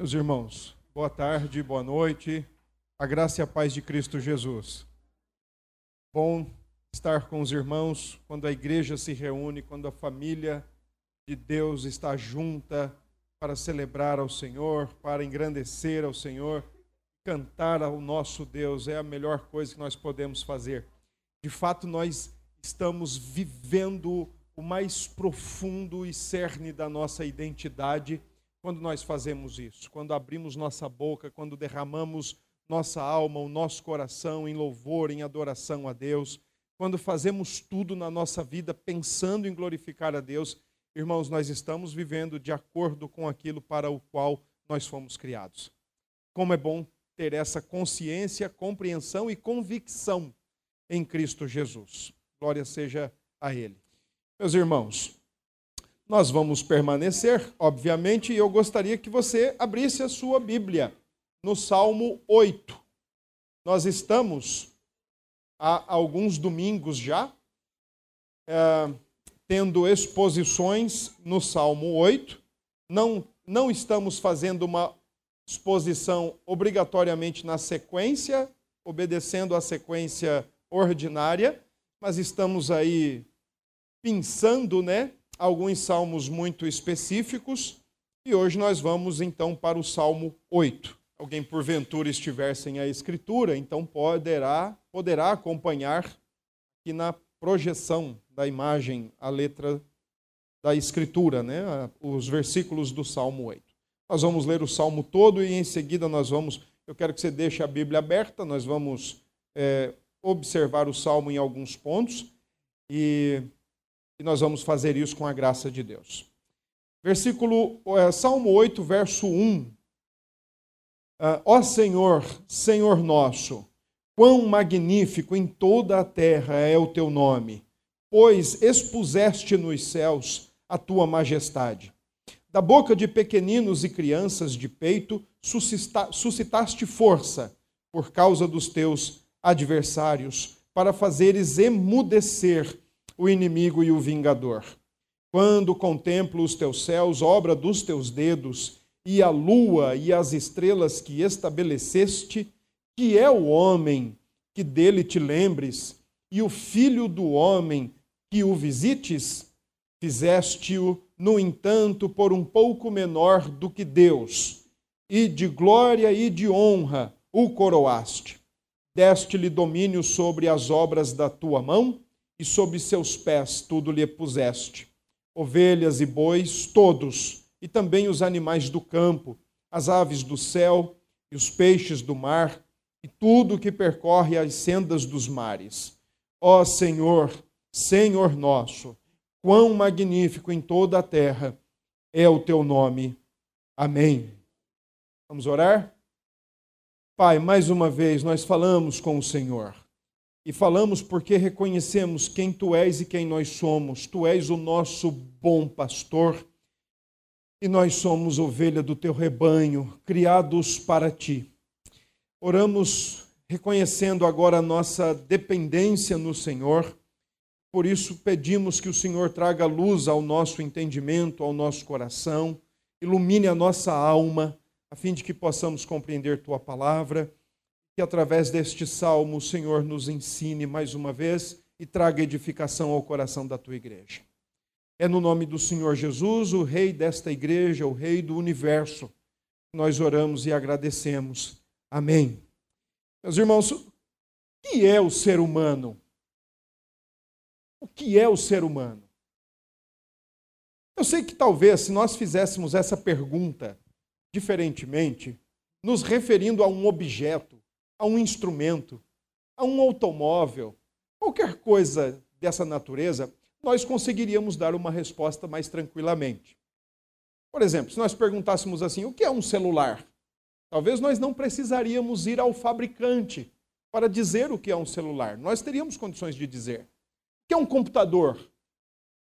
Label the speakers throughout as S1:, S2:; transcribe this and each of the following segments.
S1: Meus irmãos, boa tarde, boa noite. A graça e a paz de Cristo Jesus. Bom estar com os irmãos quando a igreja se reúne, quando a família de Deus está junta para celebrar ao Senhor, para engrandecer ao Senhor, cantar ao nosso Deus é a melhor coisa que nós podemos fazer. De fato, nós estamos vivendo o mais profundo e cerne da nossa identidade quando nós fazemos isso, quando abrimos nossa boca, quando derramamos nossa alma, o nosso coração em louvor, em adoração a Deus, quando fazemos tudo na nossa vida pensando em glorificar a Deus, irmãos, nós estamos vivendo de acordo com aquilo para o qual nós fomos criados. Como é bom ter essa consciência, compreensão e convicção em Cristo Jesus. Glória seja a Ele. Meus irmãos, nós vamos permanecer, obviamente, e eu gostaria que você abrisse a sua Bíblia no Salmo 8. Nós estamos há alguns domingos já é, tendo exposições no Salmo 8. Não, não estamos fazendo uma exposição obrigatoriamente na sequência, obedecendo a sequência ordinária, mas estamos aí pensando, né, alguns salmos muito específicos e hoje nós vamos então para o Salmo 8. Alguém porventura estiver sem a escritura, então poderá poderá acompanhar aqui na projeção da imagem a letra da escritura, né? Os versículos do Salmo 8. Nós vamos ler o salmo todo e em seguida nós vamos. Eu quero que você deixe a Bíblia aberta, nós vamos é, observar o salmo em alguns pontos e e nós vamos fazer isso com a graça de Deus. Versículo, é, Salmo 8, verso 1. Ah, Ó Senhor, Senhor nosso, quão magnífico em toda a terra é o teu nome, pois expuseste nos céus a tua majestade. Da boca de pequeninos e crianças de peito suscitaste força por causa dos teus adversários, para fazeres emudecer o inimigo e o vingador. Quando contemplo os teus céus, obra dos teus dedos, e a lua e as estrelas que estabeleceste, que é o homem que dele te lembres, e o filho do homem que o visites, fizeste-o, no entanto, por um pouco menor do que Deus, e de glória e de honra o coroaste. Deste-lhe domínio sobre as obras da tua mão, e sob seus pés tudo lhe puseste: ovelhas e bois, todos, e também os animais do campo, as aves do céu e os peixes do mar, e tudo que percorre as sendas dos mares. Ó Senhor, Senhor nosso, quão magnífico em toda a terra é o teu nome. Amém. Vamos orar? Pai, mais uma vez nós falamos com o Senhor. E falamos porque reconhecemos quem tu és e quem nós somos. Tu és o nosso bom pastor e nós somos ovelha do teu rebanho, criados para ti. Oramos reconhecendo agora a nossa dependência no Senhor. Por isso pedimos que o Senhor traga luz ao nosso entendimento, ao nosso coração, ilumine a nossa alma, a fim de que possamos compreender tua palavra que através deste salmo o Senhor nos ensine mais uma vez e traga edificação ao coração da tua igreja. É no nome do Senhor Jesus, o Rei desta igreja, o Rei do universo, que nós oramos e agradecemos. Amém. Meus irmãos, o que é o ser humano? O que é o ser humano? Eu sei que talvez, se nós fizéssemos essa pergunta diferentemente, nos referindo a um objeto, a um instrumento, a um automóvel, qualquer coisa dessa natureza, nós conseguiríamos dar uma resposta mais tranquilamente. Por exemplo, se nós perguntássemos assim: o que é um celular? Talvez nós não precisaríamos ir ao fabricante para dizer o que é um celular. Nós teríamos condições de dizer. O que é um computador?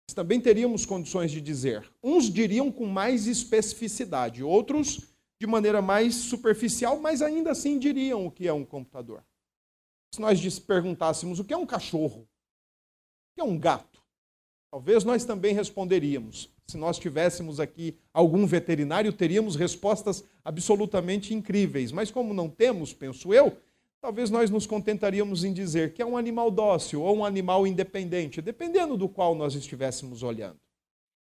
S1: Nós também teríamos condições de dizer. Uns diriam com mais especificidade, outros de maneira mais superficial, mas ainda assim diriam o que é um computador. Se nós perguntássemos o que é um cachorro, o que é um gato, talvez nós também responderíamos. Se nós tivéssemos aqui algum veterinário, teríamos respostas absolutamente incríveis. Mas como não temos, penso eu, talvez nós nos contentaríamos em dizer que é um animal dócil ou um animal independente, dependendo do qual nós estivéssemos olhando.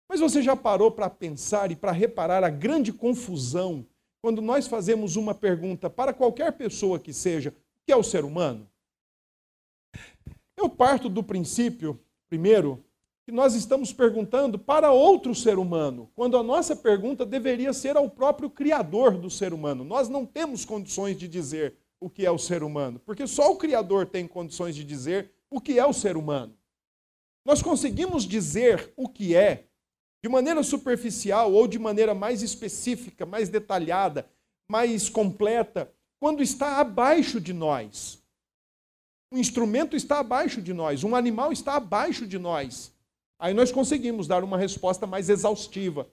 S1: Mas você já parou para pensar e para reparar a grande confusão quando nós fazemos uma pergunta para qualquer pessoa que seja, o que é o ser humano? Eu parto do princípio, primeiro, que nós estamos perguntando para outro ser humano, quando a nossa pergunta deveria ser ao próprio Criador do ser humano. Nós não temos condições de dizer o que é o ser humano, porque só o Criador tem condições de dizer o que é o ser humano. Nós conseguimos dizer o que é de maneira superficial ou de maneira mais específica, mais detalhada, mais completa, quando está abaixo de nós. Um instrumento está abaixo de nós, um animal está abaixo de nós. Aí nós conseguimos dar uma resposta mais exaustiva.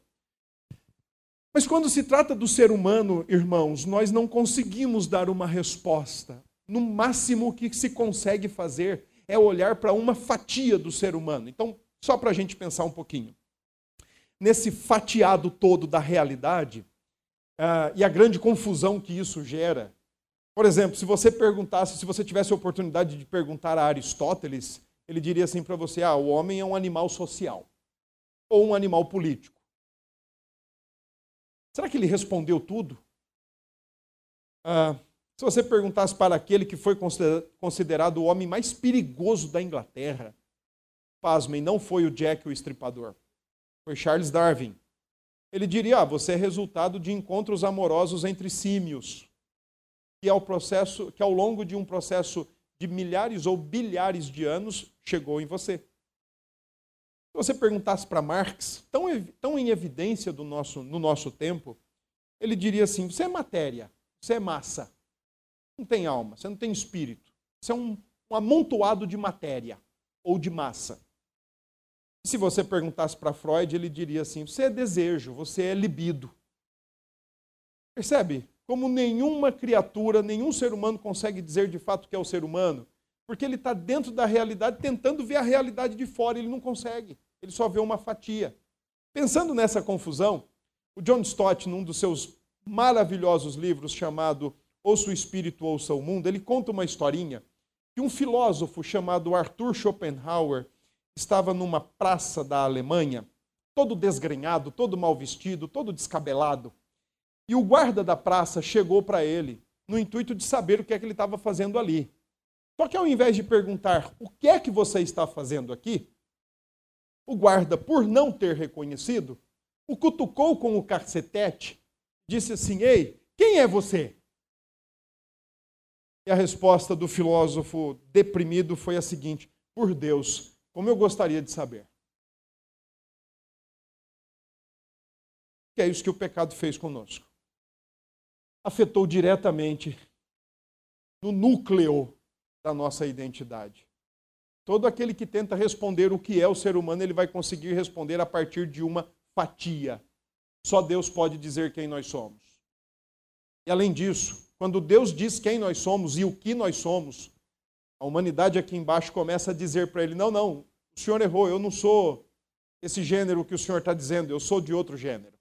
S1: Mas quando se trata do ser humano, irmãos, nós não conseguimos dar uma resposta. No máximo que se consegue fazer é olhar para uma fatia do ser humano. Então, só para a gente pensar um pouquinho nesse fatiado todo da realidade uh, e a grande confusão que isso gera. Por exemplo, se você perguntasse, se você tivesse a oportunidade de perguntar a Aristóteles, ele diria assim para você: ah, o homem é um animal social ou um animal político. Será que ele respondeu tudo? Ah, se você perguntasse para aquele que foi considerado o homem mais perigoso da Inglaterra, pasmem, não foi o Jack o Estripador foi Charles Darwin. Ele diria: ah, você é resultado de encontros amorosos entre símios, que ao processo, que ao longo de um processo de milhares ou bilhares de anos chegou em você. Se você perguntasse para Marx, tão, tão em evidência do nosso, no nosso tempo, ele diria assim: você é matéria, você é massa, não tem alma, você não tem espírito, você é um, um amontoado de matéria ou de massa. Se você perguntasse para Freud, ele diria assim: você é desejo, você é libido. Percebe? Como nenhuma criatura, nenhum ser humano consegue dizer de fato que é o ser humano, porque ele está dentro da realidade tentando ver a realidade de fora, ele não consegue, ele só vê uma fatia. Pensando nessa confusão, o John Stott, num dos seus maravilhosos livros chamado Ouça o Espírito, Ouça o Mundo, ele conta uma historinha que um filósofo chamado Arthur Schopenhauer estava numa praça da Alemanha, todo desgrenhado, todo mal vestido, todo descabelado. E o guarda da praça chegou para ele, no intuito de saber o que é que ele estava fazendo ali. Só que ao invés de perguntar o que é que você está fazendo aqui, o guarda, por não ter reconhecido, o cutucou com o cacetete, disse assim: Ei, quem é você? E a resposta do filósofo deprimido foi a seguinte: Por Deus, como eu gostaria de saber. Que é isso que o pecado fez conosco. Afetou diretamente no núcleo da nossa identidade. Todo aquele que tenta responder o que é o ser humano, ele vai conseguir responder a partir de uma fatia. Só Deus pode dizer quem nós somos. E além disso, quando Deus diz quem nós somos e o que nós somos, a humanidade aqui embaixo começa a dizer para ele: não, não, o senhor errou, eu não sou esse gênero que o senhor está dizendo, eu sou de outro gênero.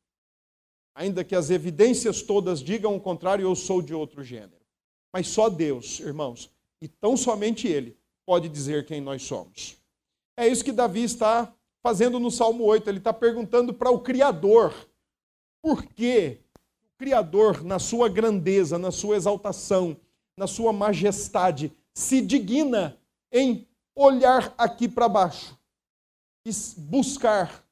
S1: Ainda que as evidências todas digam o contrário, eu sou de outro gênero. Mas só Deus, irmãos, e tão somente Ele, pode dizer quem nós somos. É isso que Davi está fazendo no Salmo 8. Ele está perguntando para o Criador por que o Criador, na sua grandeza, na sua exaltação, na sua majestade, se digna em olhar aqui para baixo e buscar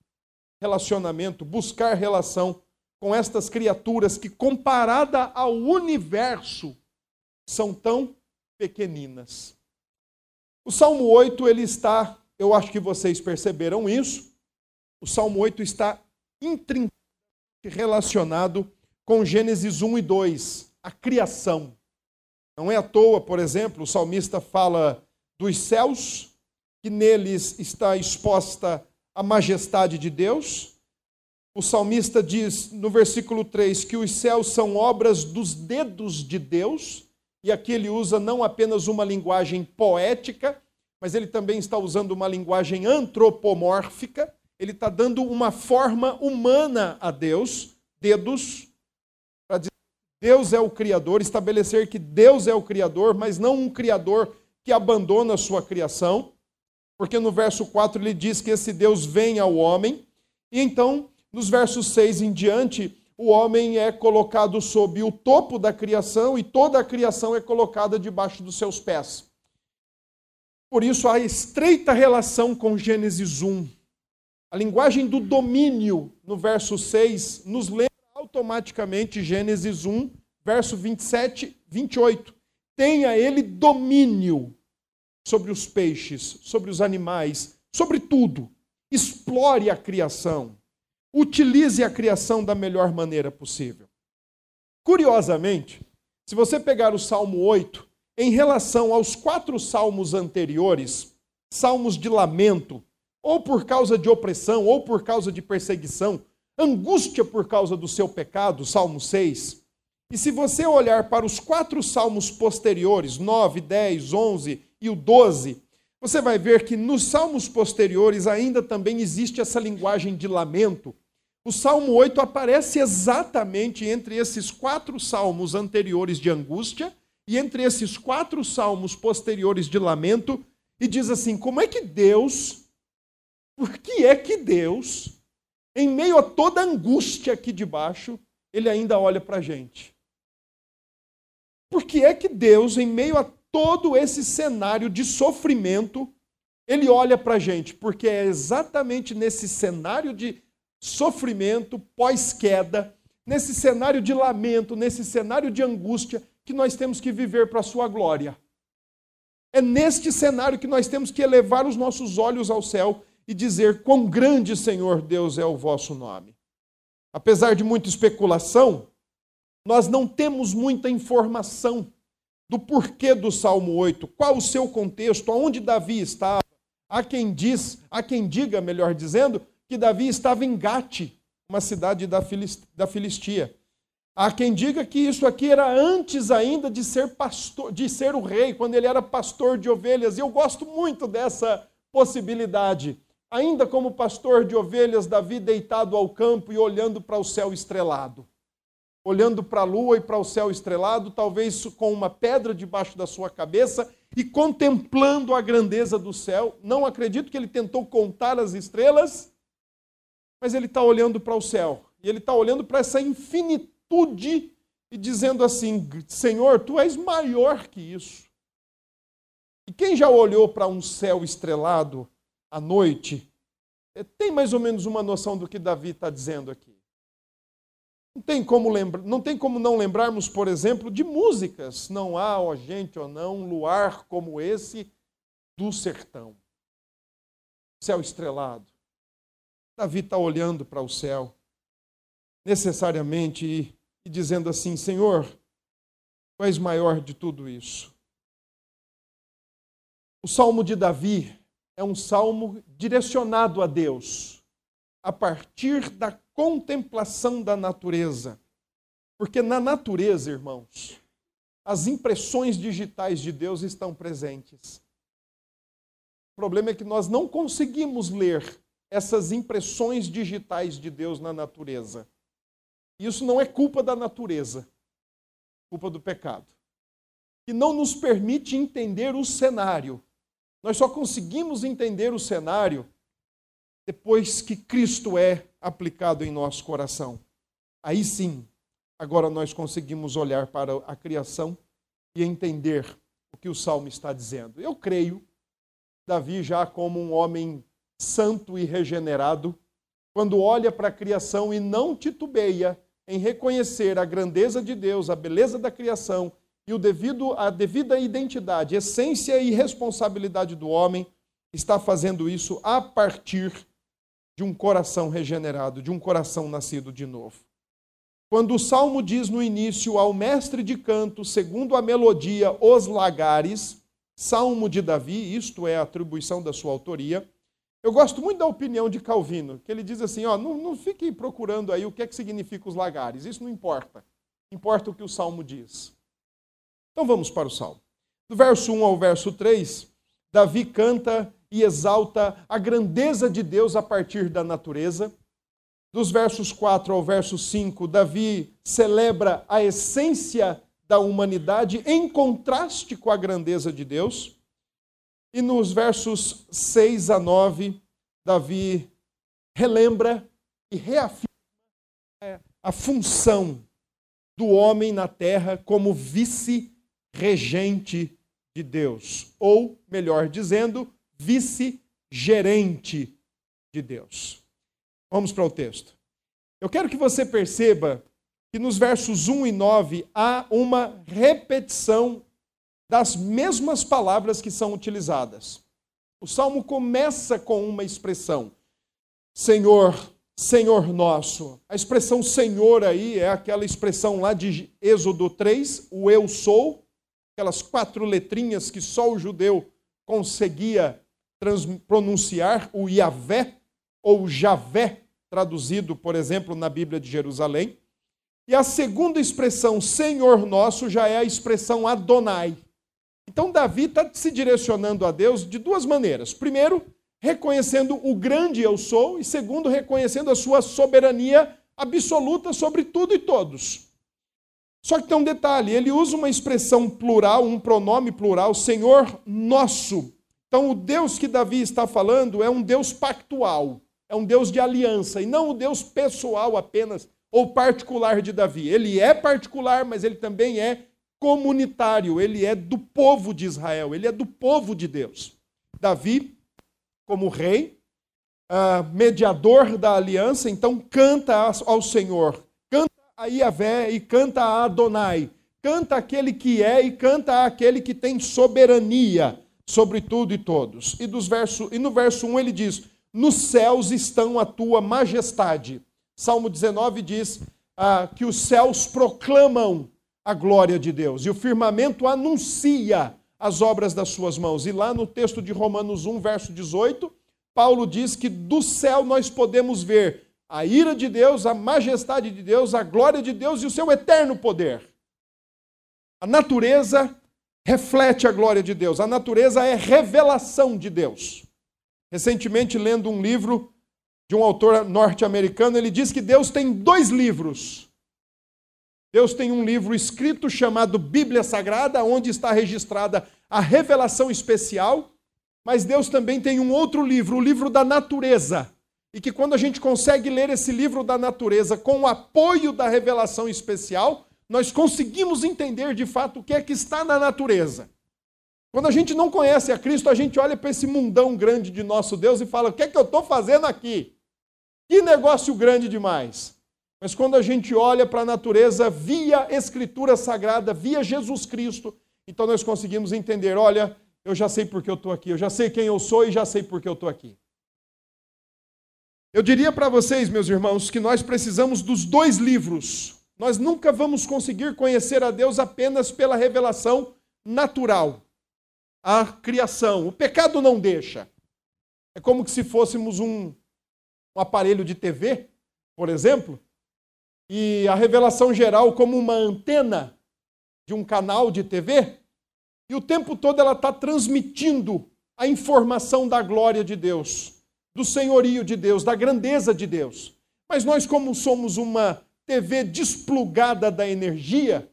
S1: relacionamento, buscar relação com estas criaturas que, comparada ao universo, são tão pequeninas. O Salmo 8, ele está, eu acho que vocês perceberam isso, o Salmo 8 está intrinsecamente relacionado com Gênesis 1 e 2, a criação. Não é à toa, por exemplo, o salmista fala dos céus, que neles está exposta a majestade de Deus. O salmista diz no versículo 3 que os céus são obras dos dedos de Deus, e aqui ele usa não apenas uma linguagem poética, mas ele também está usando uma linguagem antropomórfica. ele está dando uma forma humana a Deus, dedos, Deus é o Criador, estabelecer que Deus é o Criador, mas não um Criador que abandona a sua criação, porque no verso 4 ele diz que esse Deus vem ao homem, e então, nos versos 6 em diante, o homem é colocado sob o topo da criação e toda a criação é colocada debaixo dos seus pés. Por isso, a estreita relação com Gênesis 1. A linguagem do domínio, no verso 6, nos lembra automaticamente Gênesis 1, verso 27, 28. Tenha ele domínio sobre os peixes, sobre os animais, sobre tudo. Explore a criação. Utilize a criação da melhor maneira possível. Curiosamente, se você pegar o Salmo 8, em relação aos quatro salmos anteriores, salmos de lamento, ou por causa de opressão, ou por causa de perseguição, angústia por causa do seu pecado, Salmo 6. E se você olhar para os quatro salmos posteriores, 9, 10, 11 e o 12, você vai ver que nos salmos posteriores ainda também existe essa linguagem de lamento, o Salmo 8 aparece exatamente entre esses quatro salmos anteriores de angústia e entre esses quatro salmos posteriores de lamento, e diz assim: como é que Deus, por que é que Deus, em meio a toda angústia aqui de baixo, ele ainda olha para a gente? Por que é que Deus, em meio a todo esse cenário de sofrimento, ele olha para a gente? Porque é exatamente nesse cenário de sofrimento pós-queda, nesse cenário de lamento, nesse cenário de angústia, que nós temos que viver para a sua glória. É neste cenário que nós temos que elevar os nossos olhos ao céu e dizer: Quão grande, Senhor Deus, é o vosso nome. Apesar de muita especulação, nós não temos muita informação do porquê do Salmo 8, qual o seu contexto, aonde Davi estava. Há quem diz, há quem diga, melhor dizendo, que Davi estava em Gate, uma cidade da Filistia. Há quem diga que isso aqui era antes ainda de ser pastor, de ser o rei, quando ele era pastor de ovelhas. E eu gosto muito dessa possibilidade. Ainda como pastor de ovelhas, Davi deitado ao campo e olhando para o céu estrelado. Olhando para a lua e para o céu estrelado, talvez com uma pedra debaixo da sua cabeça e contemplando a grandeza do céu. Não acredito que ele tentou contar as estrelas, mas ele está olhando para o céu. E ele está olhando para essa infinitude e dizendo assim: Senhor, tu és maior que isso. E quem já olhou para um céu estrelado à noite, eh, tem mais ou menos uma noção do que Davi está dizendo aqui. Não tem, como lembra, não tem como não lembrarmos, por exemplo, de músicas. Não há, ó gente, ou não, um luar como esse do sertão. Céu estrelado. Davi está olhando para o céu, necessariamente, e, e dizendo assim: Senhor, tu és maior de tudo isso. O salmo de Davi é um salmo direcionado a Deus, a partir da contemplação da natureza. Porque na natureza, irmãos, as impressões digitais de Deus estão presentes. O problema é que nós não conseguimos ler essas impressões digitais de Deus na natureza. Isso não é culpa da natureza, culpa do pecado. Que não nos permite entender o cenário. Nós só conseguimos entender o cenário depois que Cristo é aplicado em nosso coração. Aí sim, agora nós conseguimos olhar para a criação e entender o que o salmo está dizendo. Eu creio, Davi, já como um homem santo e regenerado, quando olha para a criação e não titubeia em reconhecer a grandeza de Deus, a beleza da criação e o devido, a devida identidade, essência e responsabilidade do homem, está fazendo isso a partir de um coração regenerado, de um coração nascido de novo. Quando o salmo diz no início ao mestre de canto, segundo a melodia, os lagares, salmo de Davi, isto é a atribuição da sua autoria, eu gosto muito da opinião de Calvino, que ele diz assim: ó, não, não fique procurando aí o que é que significa os lagares, isso não importa. Importa o que o salmo diz. Então vamos para o salmo. Do verso 1 ao verso 3, Davi canta e exalta a grandeza de Deus a partir da natureza. Dos versos 4 ao verso 5, Davi celebra a essência da humanidade em contraste com a grandeza de Deus. E nos versos 6 a 9, Davi relembra e reafirma a função do homem na terra como vice-regente de Deus, ou, melhor dizendo, vice-gerente de Deus. Vamos para o texto. Eu quero que você perceba que nos versos 1 e 9 há uma repetição das mesmas palavras que são utilizadas. O salmo começa com uma expressão: Senhor, Senhor nosso. A expressão Senhor aí é aquela expressão lá de Êxodo 3, o eu sou, aquelas quatro letrinhas que só o judeu conseguia pronunciar, o Yahvé ou Javé, traduzido, por exemplo, na Bíblia de Jerusalém. E a segunda expressão, Senhor nosso, já é a expressão Adonai. Então, Davi está se direcionando a Deus de duas maneiras. Primeiro, reconhecendo o grande eu sou, e segundo, reconhecendo a sua soberania absoluta sobre tudo e todos. Só que tem um detalhe: ele usa uma expressão plural, um pronome plural, Senhor nosso. Então, o Deus que Davi está falando é um Deus pactual, é um Deus de aliança, e não o Deus pessoal apenas ou particular de Davi. Ele é particular, mas ele também é comunitário, ele é do povo de Israel, ele é do povo de Deus. Davi, como rei, uh, mediador da aliança, então canta ao Senhor, a Iavé e canta a Adonai, canta aquele que é e canta aquele que tem soberania sobre tudo e todos. E, dos verso, e no verso 1 ele diz: Nos céus estão a tua majestade Salmo 19 diz ah, que os céus proclamam a glória de Deus e o firmamento anuncia as obras das suas mãos. E lá no texto de Romanos 1, verso 18, Paulo diz que do céu nós podemos ver a ira de Deus, a majestade de Deus, a glória de Deus e o seu eterno poder. A natureza reflete a glória de Deus, a natureza é revelação de Deus. Recentemente, lendo um livro de um autor norte-americano, ele diz que Deus tem dois livros. Deus tem um livro escrito chamado Bíblia Sagrada, onde está registrada a revelação especial, mas Deus também tem um outro livro, o livro da natureza. E que quando a gente consegue ler esse livro da natureza com o apoio da revelação especial, nós conseguimos entender de fato o que é que está na natureza. Quando a gente não conhece a Cristo, a gente olha para esse mundão grande de nosso Deus e fala: o que é que eu estou fazendo aqui? Que negócio grande demais. Mas quando a gente olha para a natureza via Escritura Sagrada, via Jesus Cristo, então nós conseguimos entender: olha, eu já sei por que eu estou aqui, eu já sei quem eu sou e já sei por que eu estou aqui. Eu diria para vocês, meus irmãos, que nós precisamos dos dois livros. Nós nunca vamos conseguir conhecer a Deus apenas pela revelação natural, a criação. O pecado não deixa. É como se fôssemos um, um aparelho de TV, por exemplo, e a revelação geral como uma antena de um canal de TV, e o tempo todo ela está transmitindo a informação da glória de Deus, do senhorio de Deus, da grandeza de Deus. Mas nós, como somos uma TV desplugada da energia,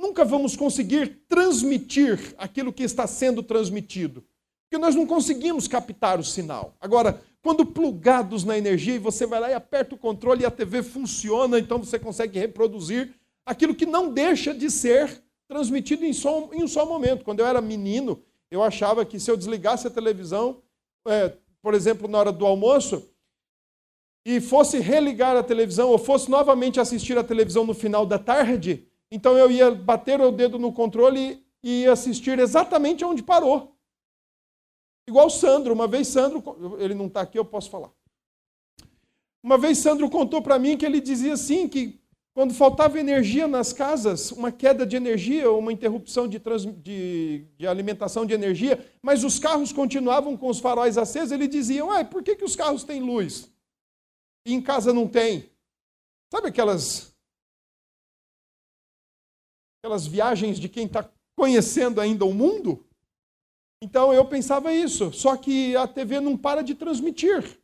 S1: nunca vamos conseguir transmitir aquilo que está sendo transmitido, porque nós não conseguimos captar o sinal. Agora, quando plugados na energia, e você vai lá e aperta o controle e a TV funciona, então você consegue reproduzir aquilo que não deixa de ser transmitido em, só, em um só momento. Quando eu era menino, eu achava que se eu desligasse a televisão, é, por exemplo, na hora do almoço, e fosse religar a televisão, ou fosse novamente assistir a televisão no final da tarde, então eu ia bater o dedo no controle e ia assistir exatamente onde parou. Igual Sandro, uma vez Sandro, ele não está aqui, eu posso falar. Uma vez Sandro contou para mim que ele dizia assim que quando faltava energia nas casas, uma queda de energia, uma interrupção de, trans, de, de, alimentação de energia, mas os carros continuavam com os faróis acesos, ele dizia, ué, por que, que os carros têm luz? E em casa não tem? Sabe aquelas, aquelas viagens de quem está conhecendo ainda o mundo? Então eu pensava isso, só que a TV não para de transmitir.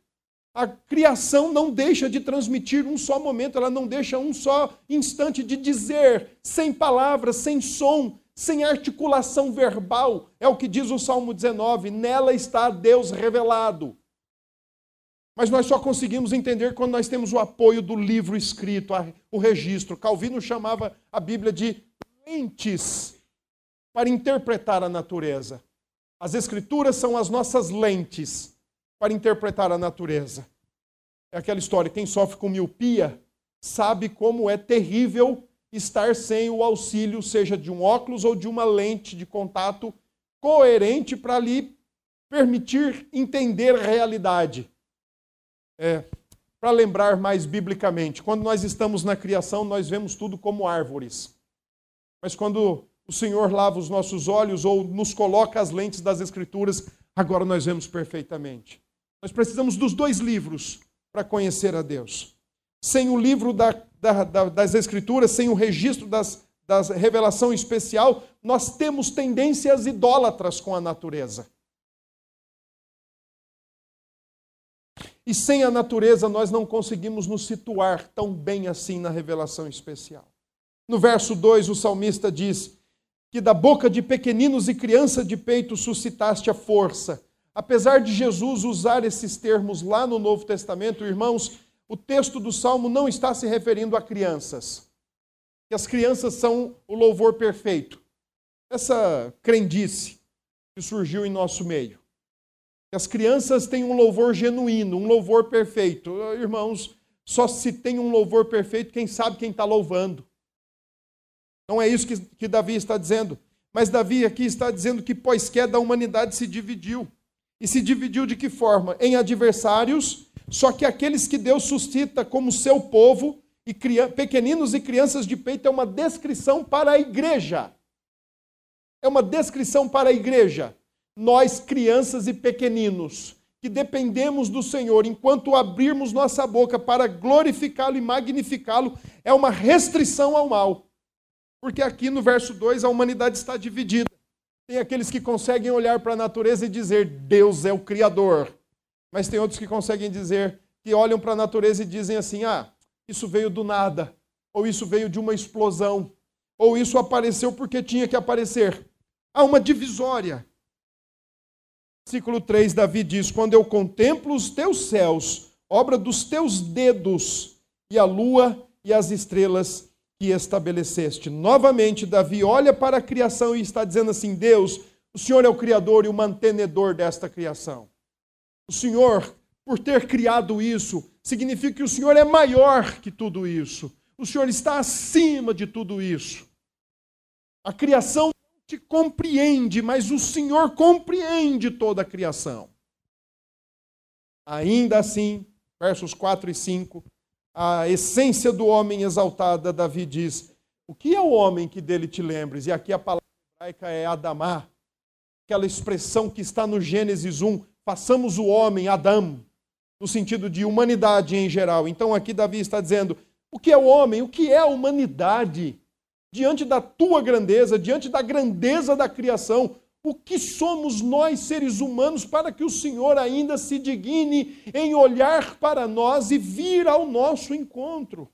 S1: A criação não deixa de transmitir um só momento, ela não deixa um só instante de dizer, sem palavras, sem som, sem articulação verbal. É o que diz o Salmo 19: nela está Deus revelado. Mas nós só conseguimos entender quando nós temos o apoio do livro escrito, o registro. Calvino chamava a Bíblia de lentes para interpretar a natureza. As Escrituras são as nossas lentes para interpretar a natureza. É aquela história: quem sofre com miopia sabe como é terrível estar sem o auxílio, seja de um óculos ou de uma lente de contato coerente para lhe permitir entender a realidade. É, para lembrar mais biblicamente, quando nós estamos na criação, nós vemos tudo como árvores. Mas quando o Senhor lava os nossos olhos ou nos coloca as lentes das Escrituras, agora nós vemos perfeitamente. Nós precisamos dos dois livros para conhecer a Deus. Sem o livro da, da, da, das Escrituras, sem o registro das, das revelação especial, nós temos tendências idólatras com a natureza. E sem a natureza nós não conseguimos nos situar tão bem assim na revelação especial. No verso 2, o salmista diz que da boca de pequeninos e criança de peito suscitaste a força. Apesar de Jesus usar esses termos lá no Novo Testamento, irmãos, o texto do salmo não está se referindo a crianças. Que as crianças são o louvor perfeito. Essa crendice que surgiu em nosso meio. Que as crianças têm um louvor genuíno, um louvor perfeito. Irmãos, só se tem um louvor perfeito quem sabe quem está louvando. Não é isso que, que Davi está dizendo. Mas Davi aqui está dizendo que pós-queda a humanidade se dividiu. E se dividiu de que forma? Em adversários, só que aqueles que Deus suscita como seu povo, e pequeninos e crianças de peito, é uma descrição para a igreja. É uma descrição para a igreja nós, crianças e pequeninos, que dependemos do Senhor, enquanto abrirmos nossa boca para glorificá-lo e magnificá-lo, é uma restrição ao mal. Porque aqui no verso 2 a humanidade está dividida. Tem aqueles que conseguem olhar para a natureza e dizer Deus é o Criador. Mas tem outros que conseguem dizer, que olham para a natureza e dizem assim: ah, isso veio do nada, ou isso veio de uma explosão, ou isso apareceu porque tinha que aparecer. Há uma divisória. Versículo 3, Davi diz: Quando eu contemplo os teus céus, obra dos teus dedos, e a lua e as estrelas que estabeleceste. Novamente, Davi olha para a criação e está dizendo assim: Deus, o Senhor é o Criador e o mantenedor desta criação. O Senhor, por ter criado isso, significa que o Senhor é maior que tudo isso. O Senhor está acima de tudo isso. A criação te compreende, mas o Senhor compreende toda a criação. Ainda assim, versos 4 e 5, a essência do homem exaltada, Davi diz: O que é o homem que dele te lembres? E aqui a palavra hebraica é Adamá, aquela expressão que está no Gênesis 1, façamos o homem, Adão, no sentido de humanidade em geral. Então aqui Davi está dizendo: o que é o homem? O que é a humanidade? diante da tua grandeza, diante da grandeza da criação, o que somos nós, seres humanos, para que o Senhor ainda se digne em olhar para nós e vir ao nosso encontro,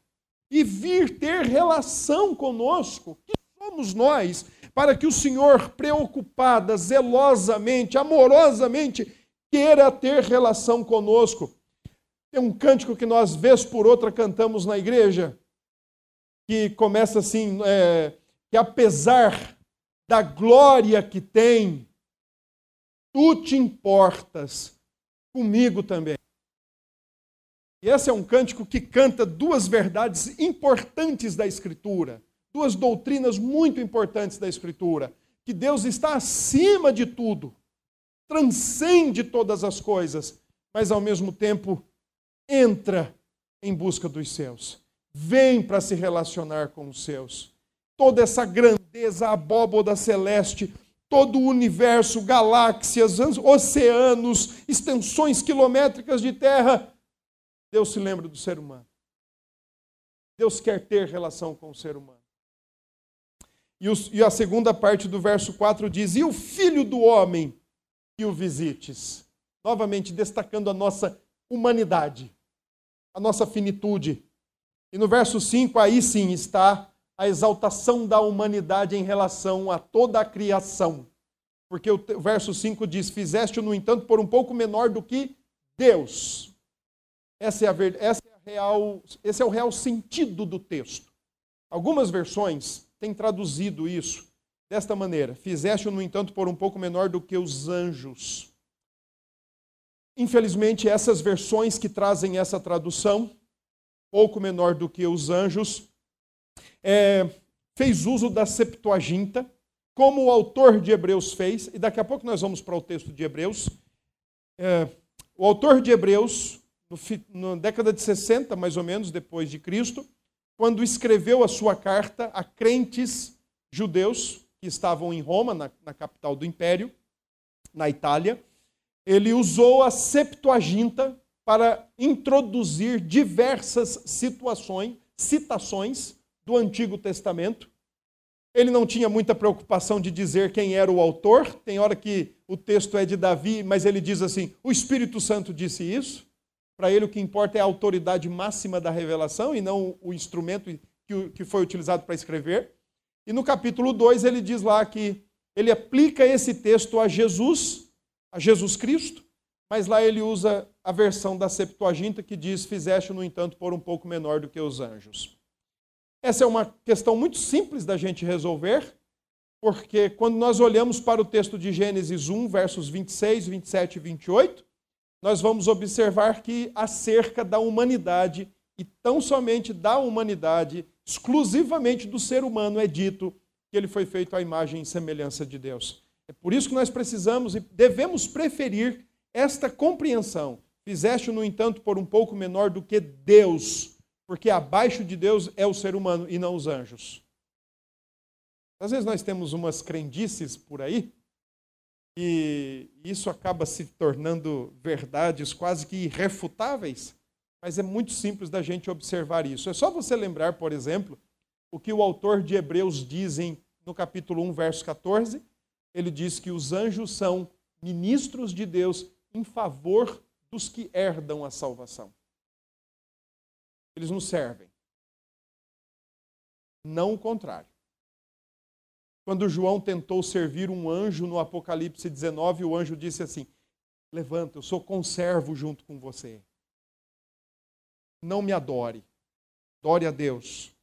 S1: e vir ter relação conosco? Que somos nós, para que o Senhor, preocupada, zelosamente, amorosamente, queira ter relação conosco? Tem um cântico que nós, vez por outra, cantamos na igreja, que começa assim, é, que apesar da glória que tem, tu te importas comigo também. E esse é um cântico que canta duas verdades importantes da Escritura, duas doutrinas muito importantes da Escritura: que Deus está acima de tudo, transcende todas as coisas, mas ao mesmo tempo entra em busca dos seus vem para se relacionar com os seus. Toda essa grandeza, abóboda celeste, todo o universo, galáxias, oceanos, extensões quilométricas de terra, Deus se lembra do ser humano. Deus quer ter relação com o ser humano. E, a segunda parte do verso 4 diz: E o filho do homem que o visites. Novamente destacando a nossa humanidade, a nossa finitude. E no verso 5, aí sim está a exaltação da humanidade em relação a toda a criação. Porque o verso 5 diz: Fizeste, no entanto, por um pouco menor do que Deus. Essa é a, essa é a real, esse é o real sentido do texto. Algumas versões têm traduzido isso desta maneira: Fizeste, no entanto, por um pouco menor do que os anjos. Infelizmente, essas versões que trazem essa tradução, pouco menor do que os anjos, é, fez uso da Septuaginta, como o autor de Hebreus fez, e daqui a pouco nós vamos para o texto de Hebreus. É, o autor de Hebreus, no, na década de 60, mais ou menos, depois de Cristo, quando escreveu a sua carta a crentes judeus que estavam em Roma, na, na capital do império, na Itália, ele usou a Septuaginta para introduzir diversas situações, citações do Antigo Testamento. Ele não tinha muita preocupação de dizer quem era o autor. Tem hora que o texto é de Davi, mas ele diz assim: o Espírito Santo disse isso. Para ele, o que importa é a autoridade máxima da revelação e não o instrumento que foi utilizado para escrever. E no capítulo 2, ele diz lá que ele aplica esse texto a Jesus, a Jesus Cristo, mas lá ele usa a versão da Septuaginta que diz: Fizeste, no entanto, por um pouco menor do que os anjos. Essa é uma questão muito simples da gente resolver, porque quando nós olhamos para o texto de Gênesis 1, versos 26, 27 e 28, nós vamos observar que acerca da humanidade, e tão somente da humanidade, exclusivamente do ser humano, é dito que ele foi feito à imagem e semelhança de Deus. É por isso que nós precisamos e devemos preferir esta compreensão. Fizeste, no entanto, por um pouco menor do que Deus porque abaixo de Deus é o ser humano e não os anjos. Às vezes nós temos umas crendices por aí e isso acaba se tornando verdades quase que irrefutáveis, mas é muito simples da gente observar isso. É só você lembrar, por exemplo, o que o autor de Hebreus dizem no capítulo 1, verso 14. Ele diz que os anjos são ministros de Deus em favor dos que herdam a salvação. Eles nos servem. Não o contrário. Quando João tentou servir um anjo no Apocalipse 19, o anjo disse assim: Levanta, eu sou conservo junto com você. Não me adore, adore a Deus.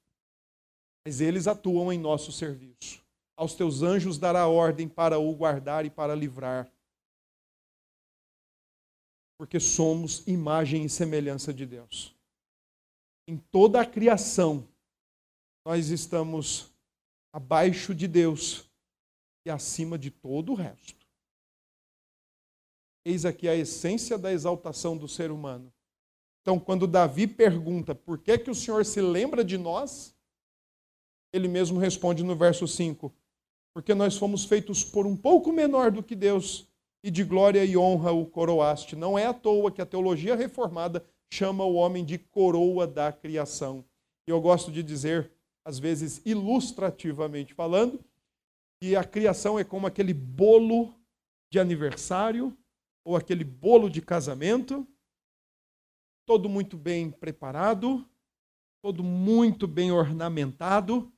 S1: Mas eles atuam em nosso serviço. Aos teus anjos dará ordem para o guardar e para livrar. Porque somos imagem e semelhança de Deus em toda a criação, nós estamos abaixo de Deus e acima de todo o resto. Eis aqui a essência da exaltação do ser humano. Então, quando Davi pergunta por que, que o Senhor se lembra de nós, ele mesmo responde no verso 5: Porque nós fomos feitos por um pouco menor do que Deus, e de glória e honra o coroaste. Não é à toa que a teologia reformada chama o homem de coroa da criação. E eu gosto de dizer, às vezes ilustrativamente falando, que a criação é como aquele bolo de aniversário ou aquele bolo de casamento, todo muito bem preparado, todo muito bem ornamentado,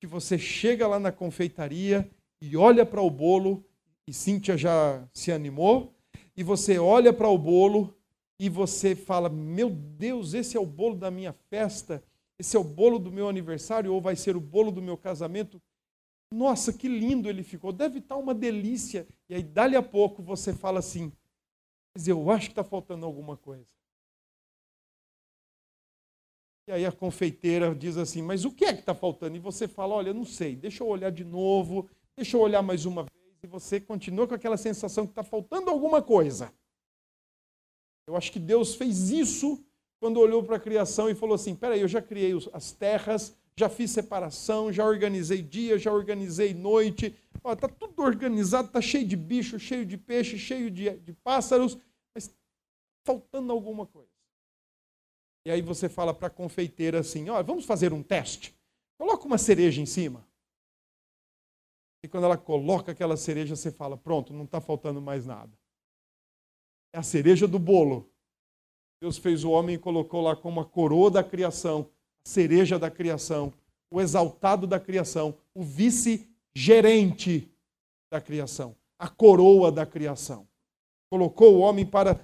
S1: que você chega lá na confeitaria e olha para o bolo, e Cíntia já se animou, e você olha para o bolo e você fala: Meu Deus, esse é o bolo da minha festa, esse é o bolo do meu aniversário, ou vai ser o bolo do meu casamento. Nossa, que lindo ele ficou, deve estar uma delícia. E aí, dali a pouco, você fala assim: Mas eu acho que está faltando alguma coisa. E aí a confeiteira diz assim: Mas o que é que está faltando? E você fala: Olha, não sei, deixa eu olhar de novo, deixa eu olhar mais uma vez. E você continua com aquela sensação que está faltando alguma coisa. Eu acho que Deus fez isso quando olhou para a criação e falou assim: peraí, eu já criei as terras, já fiz separação, já organizei dia, já organizei noite, está tudo organizado, está cheio de bicho, cheio de peixe, cheio de, de pássaros, mas faltando alguma coisa. E aí você fala para a confeiteira assim: olha, vamos fazer um teste. Coloca uma cereja em cima. E quando ela coloca aquela cereja, você fala: pronto, não está faltando mais nada. É a cereja do bolo. Deus fez o homem e colocou lá como a coroa da criação, a cereja da criação, o exaltado da criação, o vice-gerente da criação, a coroa da criação. Colocou o homem para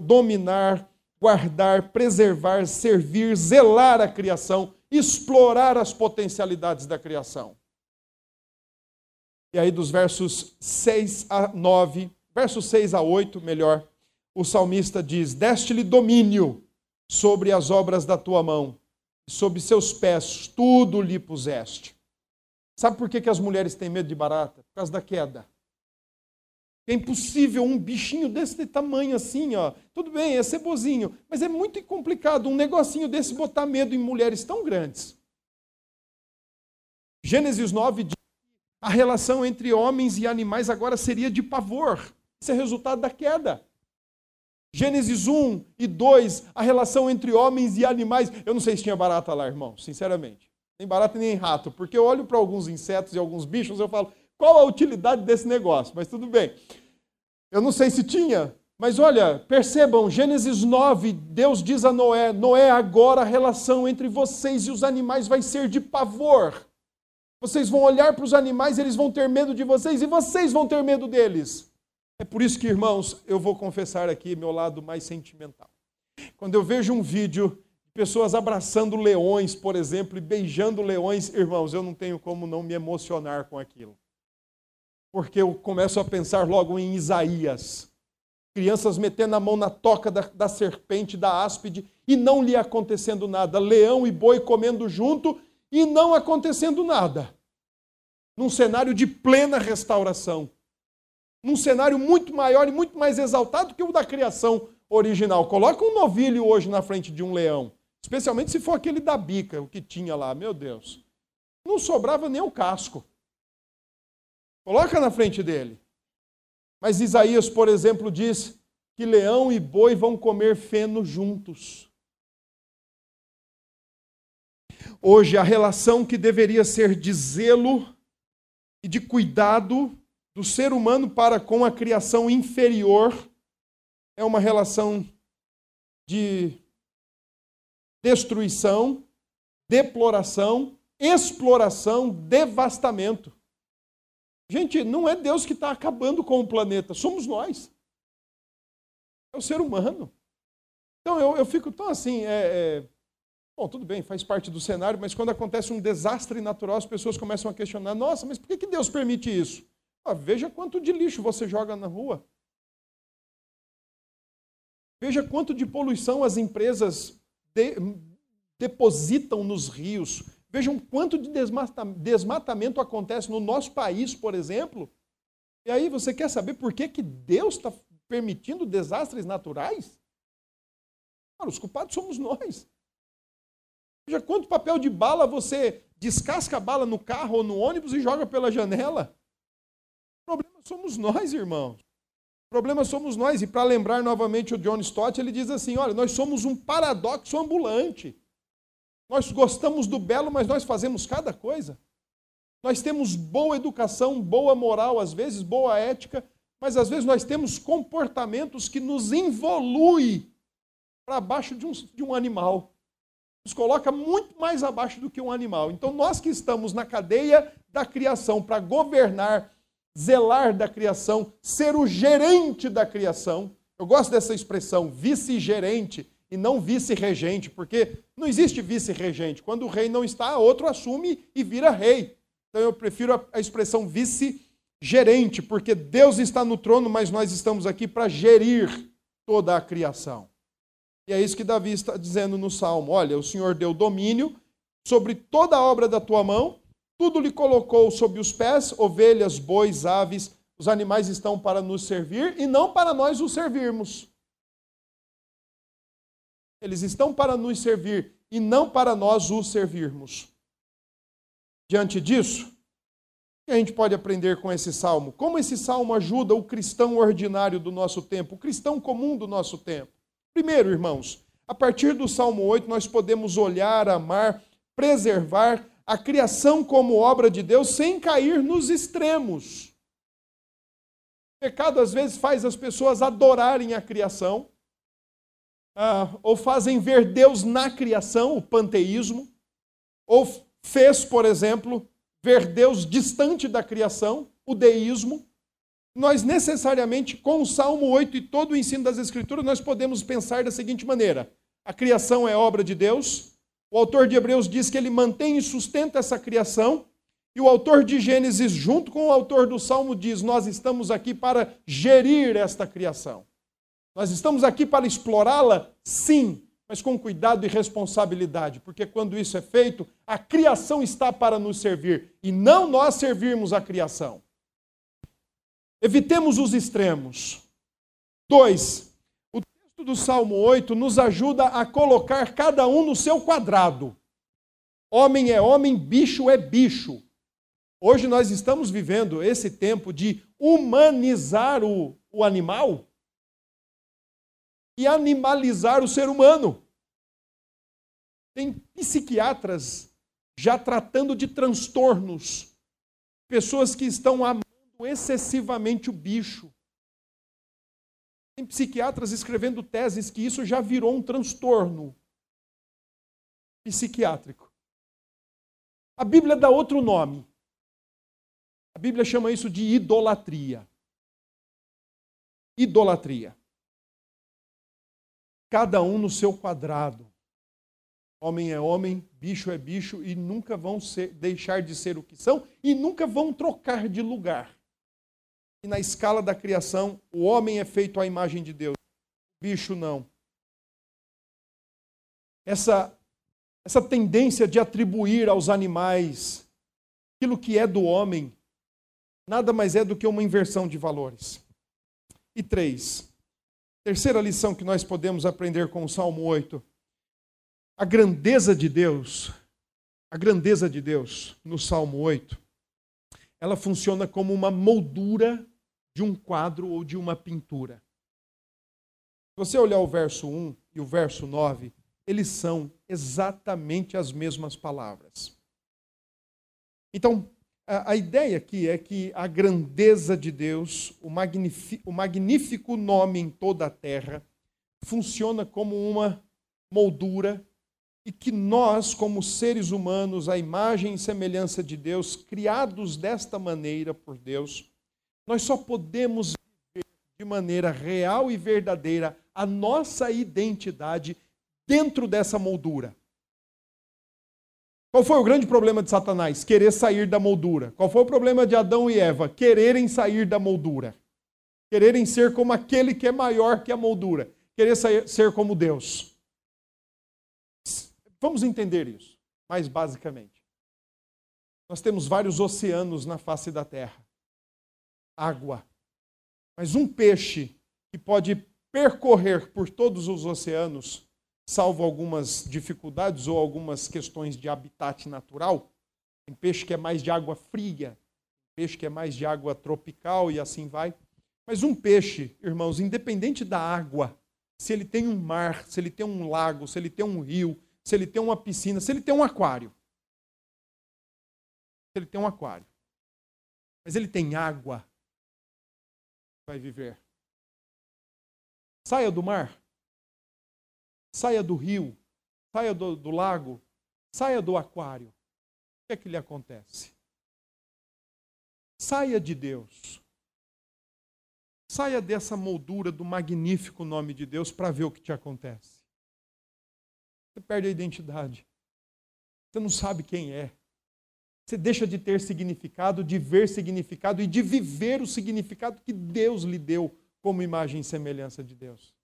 S1: dominar, guardar, preservar, servir, zelar a criação, explorar as potencialidades da criação. E aí, dos versos 6 a 9, versos 6 a 8, melhor, o salmista diz: Deste-lhe domínio sobre as obras da tua mão, sobre seus pés, tudo lhe puseste. Sabe por que, que as mulheres têm medo de barata? Por causa da queda. É impossível um bichinho desse tamanho assim, ó. Tudo bem, é cebozinho, mas é muito complicado um negocinho desse botar medo em mulheres tão grandes. Gênesis 9 diz a relação entre homens e animais agora seria de pavor. Isso é resultado da queda. Gênesis 1 e 2, a relação entre homens e animais. Eu não sei se tinha barata lá, irmão, sinceramente. Nem barata nem rato, porque eu olho para alguns insetos e alguns bichos eu falo, qual a utilidade desse negócio? Mas tudo bem. Eu não sei se tinha, mas olha, percebam, Gênesis 9, Deus diz a Noé: Noé, agora a relação entre vocês e os animais vai ser de pavor. Vocês vão olhar para os animais, eles vão ter medo de vocês e vocês vão ter medo deles. É por isso que, irmãos, eu vou confessar aqui meu lado mais sentimental. Quando eu vejo um vídeo de pessoas abraçando leões, por exemplo, e beijando leões, irmãos, eu não tenho como não me emocionar com aquilo. Porque eu começo a pensar logo em Isaías. Crianças metendo a mão na toca da, da serpente, da áspide, e não lhe acontecendo nada. Leão e boi comendo junto e não acontecendo nada. Num cenário de plena restauração. Num cenário muito maior e muito mais exaltado que o da criação original. Coloca um novilho hoje na frente de um leão. Especialmente se for aquele da bica, o que tinha lá, meu Deus. Não sobrava nem o casco. Coloca na frente dele. Mas Isaías, por exemplo, diz que leão e boi vão comer feno juntos. Hoje, a relação que deveria ser de zelo e de cuidado do ser humano para com a criação inferior é uma relação de destruição, deploração, exploração, devastamento. Gente, não é Deus que está acabando com o planeta, somos nós. É o ser humano. Então eu, eu fico tão assim, é, é, Bom, tudo bem, faz parte do cenário, mas quando acontece um desastre natural, as pessoas começam a questionar: nossa, mas por que Deus permite isso? Ah, veja quanto de lixo você joga na rua. Veja quanto de poluição as empresas de, depositam nos rios. Vejam quanto de desmata, desmatamento acontece no nosso país, por exemplo. E aí você quer saber por que, que Deus está permitindo desastres naturais? Cara, os culpados somos nós. Veja quanto papel de bala você descasca a bala no carro ou no ônibus e joga pela janela. Somos nós, irmãos. O problema somos nós. E para lembrar novamente o John Stott, ele diz assim: olha, nós somos um paradoxo ambulante. Nós gostamos do belo, mas nós fazemos cada coisa. Nós temos boa educação, boa moral, às vezes boa ética, mas às vezes nós temos comportamentos que nos involuem para baixo de um, de um animal nos coloca muito mais abaixo do que um animal. Então, nós que estamos na cadeia da criação para governar, zelar da criação, ser o gerente da criação. Eu gosto dessa expressão, vice-gerente e não vice-regente, porque não existe vice-regente. Quando o rei não está, outro assume e vira rei. Então, eu prefiro a expressão vice-gerente, porque Deus está no trono, mas nós estamos aqui para gerir toda a criação. E é isso que Davi está dizendo no Salmo: Olha, o Senhor deu domínio sobre toda a obra da tua mão, tudo lhe colocou sob os pés, ovelhas, bois, aves, os animais estão para nos servir e não para nós os servirmos. Eles estão para nos servir e não para nós os servirmos. Diante disso, o que a gente pode aprender com esse salmo? Como esse salmo ajuda o cristão ordinário do nosso tempo, o cristão comum do nosso tempo? Primeiro, irmãos, a partir do Salmo 8, nós podemos olhar, amar, preservar a criação como obra de Deus sem cair nos extremos. Pecado às vezes faz as pessoas adorarem a criação, ah, ou fazem ver Deus na criação, o panteísmo, ou fez, por exemplo, ver Deus distante da criação, o deísmo. Nós necessariamente, com o Salmo 8 e todo o ensino das Escrituras, nós podemos pensar da seguinte maneira: a criação é obra de Deus. O autor de Hebreus diz que ele mantém e sustenta essa criação. E o autor de Gênesis, junto com o autor do Salmo, diz: Nós estamos aqui para gerir esta criação. Nós estamos aqui para explorá-la? Sim, mas com cuidado e responsabilidade, porque quando isso é feito, a criação está para nos servir e não nós servirmos a criação. Evitemos os extremos. Dois, do Salmo 8 nos ajuda a colocar cada um no seu quadrado. Homem é homem, bicho é bicho. Hoje nós estamos vivendo esse tempo de humanizar o, o animal e animalizar o ser humano. Tem psiquiatras já tratando de transtornos, pessoas que estão amando excessivamente o bicho. Tem psiquiatras escrevendo teses que isso já virou um transtorno psiquiátrico. A Bíblia dá outro nome. A Bíblia chama isso de idolatria. Idolatria cada um no seu quadrado. Homem é homem, bicho é bicho e nunca vão ser, deixar de ser o que são e nunca vão trocar de lugar. E na escala da criação, o homem é feito à imagem de Deus, o bicho não. Essa, essa tendência de atribuir aos animais aquilo que é do homem, nada mais é do que uma inversão de valores. E três, Terceira lição que nós podemos aprender com o Salmo 8. A grandeza de Deus, a grandeza de Deus no Salmo 8, ela funciona como uma moldura de um quadro ou de uma pintura. Se você olhar o verso 1 e o verso 9, eles são exatamente as mesmas palavras. Então, a, a ideia aqui é que a grandeza de Deus, o, o magnífico nome em toda a terra, funciona como uma moldura e que nós, como seres humanos, a imagem e semelhança de Deus, criados desta maneira por Deus, nós só podemos viver de maneira real e verdadeira a nossa identidade dentro dessa moldura. Qual foi o grande problema de Satanás? Querer sair da moldura. Qual foi o problema de Adão e Eva? Quererem sair da moldura. Quererem ser como aquele que é maior que a moldura. Querer ser como Deus. Vamos entender isso, mais basicamente. Nós temos vários oceanos na face da terra. Água. Mas um peixe que pode percorrer por todos os oceanos salvo algumas dificuldades ou algumas questões de habitat natural. Tem peixe que é mais de água fria, peixe que é mais de água tropical e assim vai. Mas um peixe, irmãos, independente da água, se ele tem um mar, se ele tem um lago, se ele tem um rio, se ele tem uma piscina, se ele tem um aquário. Se ele tem um aquário. Mas ele tem água, vai viver. Saia do mar. Saia do rio, saia do, do lago, saia do aquário. O que é que lhe acontece? Saia de Deus. Saia dessa moldura do magnífico nome de Deus para ver o que te acontece. Você perde a identidade. Você não sabe quem é. Você deixa de ter significado, de ver significado e de viver o significado que Deus lhe deu como imagem e semelhança de Deus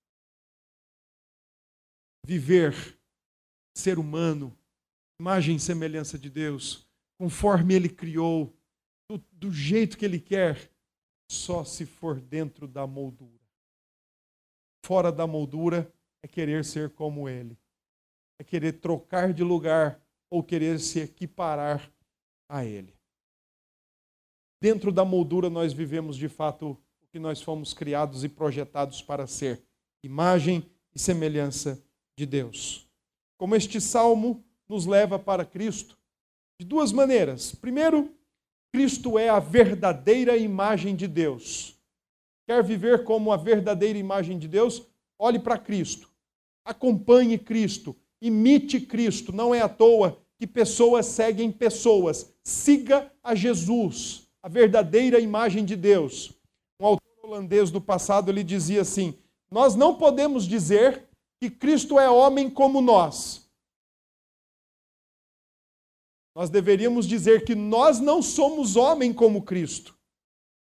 S1: viver, ser humano, imagem e semelhança de Deus, conforme Ele criou, do, do jeito que Ele quer, só se for dentro da moldura. Fora da moldura é querer ser como Ele, é querer trocar de lugar ou querer se equiparar a Ele. Dentro da moldura nós vivemos de fato o que nós fomos criados e projetados para ser: imagem e semelhança de Deus. Como este salmo nos leva para Cristo? De duas maneiras. Primeiro, Cristo é a verdadeira imagem de Deus. Quer viver como a verdadeira imagem de Deus? Olhe para Cristo. Acompanhe Cristo. Imite Cristo. Não é à toa que pessoas seguem pessoas. Siga a Jesus, a verdadeira imagem de Deus. Um autor holandês do passado ele dizia assim: Nós não podemos dizer que Cristo é homem como nós. Nós deveríamos dizer que nós não somos homem como Cristo.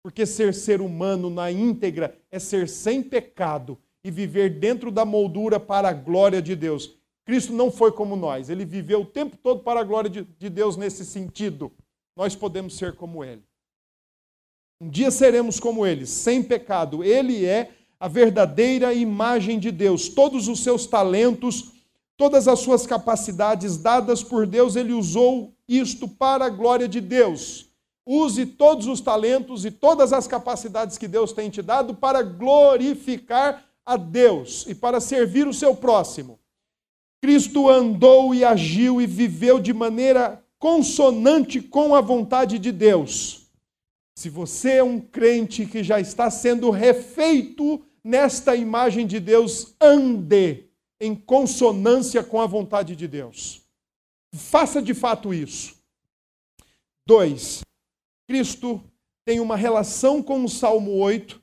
S1: Porque ser ser humano na íntegra é ser sem pecado e viver dentro da moldura para a glória de Deus. Cristo não foi como nós, ele viveu o tempo todo para a glória de, de Deus nesse sentido. Nós podemos ser como ele. Um dia seremos como ele, sem pecado. Ele é a verdadeira imagem de Deus. Todos os seus talentos, todas as suas capacidades dadas por Deus, ele usou isto para a glória de Deus. Use todos os talentos e todas as capacidades que Deus tem te dado para glorificar a Deus e para servir o seu próximo. Cristo andou e agiu e viveu de maneira consonante com a vontade de Deus. Se você é um crente que já está sendo refeito nesta imagem de Deus, ande em consonância com a vontade de Deus. Faça de fato isso. Dois, Cristo tem uma relação com o Salmo 8,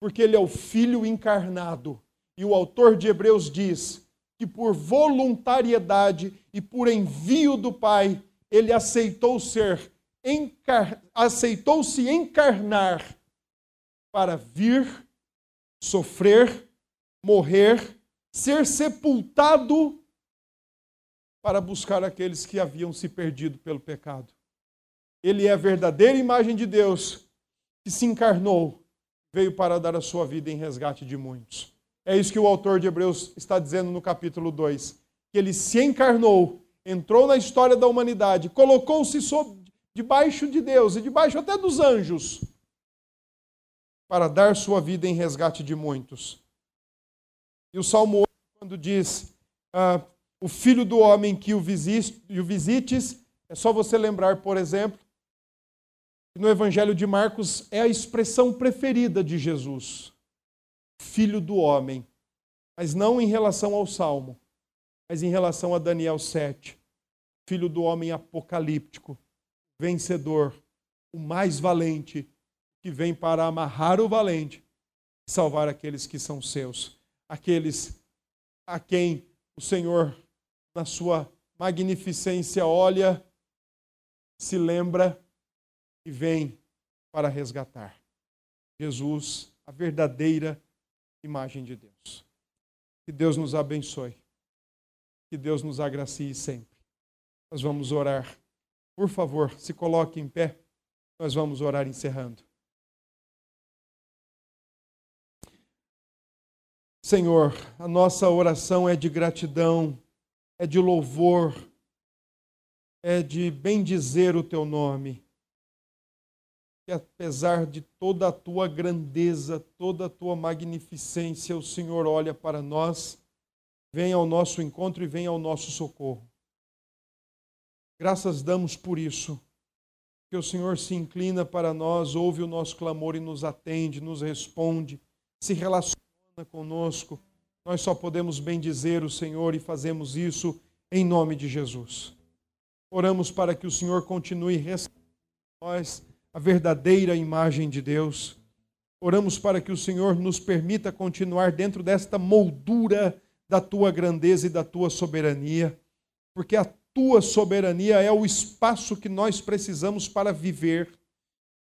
S1: porque ele é o Filho encarnado. E o autor de Hebreus diz que por voluntariedade e por envio do Pai, ele aceitou ser encar... aceitou se encarnar para vir, sofrer, morrer, ser sepultado para buscar aqueles que haviam se perdido pelo pecado. Ele é a verdadeira imagem de Deus que se encarnou, veio para dar a sua vida em resgate de muitos. É isso que o autor de Hebreus está dizendo no capítulo 2. Que ele se encarnou, entrou na história da humanidade, colocou-se debaixo de Deus e debaixo até dos anjos, para dar sua vida em resgate de muitos. E o Salmo 8, quando diz: ah, O filho do homem que o, visites, é só você lembrar, por exemplo, que no Evangelho de Marcos é a expressão preferida de Jesus filho do homem, mas não em relação ao Salmo, mas em relação a Daniel 7, filho do homem apocalíptico, vencedor, o mais valente, que vem para amarrar o valente e salvar aqueles que são seus, aqueles a quem o Senhor, na sua magnificência, olha, se lembra e vem para resgatar. Jesus, a verdadeira imagem de Deus. Que Deus nos abençoe. Que Deus nos agracie sempre. Nós vamos orar. Por favor, se coloque em pé. Nós vamos orar encerrando. Senhor, a nossa oração é de gratidão, é de louvor, é de bendizer o teu nome que apesar de toda a tua grandeza, toda a tua magnificência, o Senhor olha para nós, vem ao nosso encontro e vem ao nosso socorro. Graças damos por isso, que o Senhor se inclina para nós, ouve o nosso clamor e nos atende, nos responde, se relaciona conosco. Nós só podemos bendizer o Senhor e fazemos isso em nome de Jesus. Oramos para que o Senhor continue recebendo nós a verdadeira imagem de Deus. Oramos para que o Senhor nos permita continuar dentro desta moldura da tua grandeza e da tua soberania, porque a tua soberania é o espaço que nós precisamos para viver.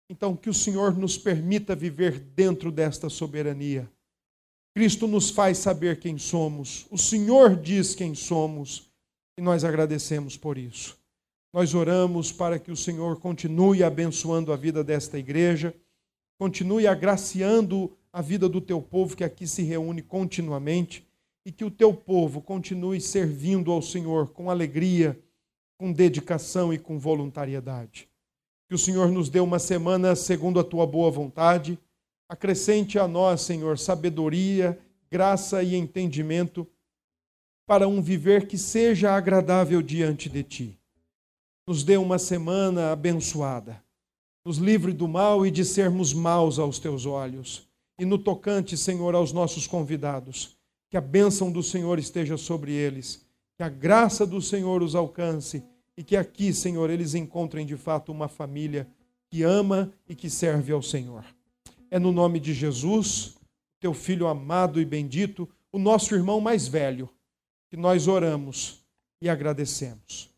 S1: Então, que o Senhor nos permita viver dentro desta soberania. Cristo nos faz saber quem somos, o Senhor diz quem somos, e nós agradecemos por isso. Nós oramos para que o Senhor continue abençoando a vida desta igreja, continue agraciando a vida do teu povo que aqui se reúne continuamente e que o teu povo continue servindo ao Senhor com alegria, com dedicação e com voluntariedade. Que o Senhor nos dê uma semana segundo a tua boa vontade. Acrescente a nós, Senhor, sabedoria, graça e entendimento para um viver que seja agradável diante de ti nos dê uma semana abençoada. Nos livre do mal e de sermos maus aos teus olhos. e no tocante, Senhor, aos nossos convidados. Que a bênção do Senhor esteja sobre eles, que a graça do Senhor os alcance e que aqui, Senhor, eles encontrem de fato uma família que ama e que serve ao Senhor. É no nome de Jesus, teu filho amado e bendito, o nosso irmão mais velho, que nós oramos e agradecemos.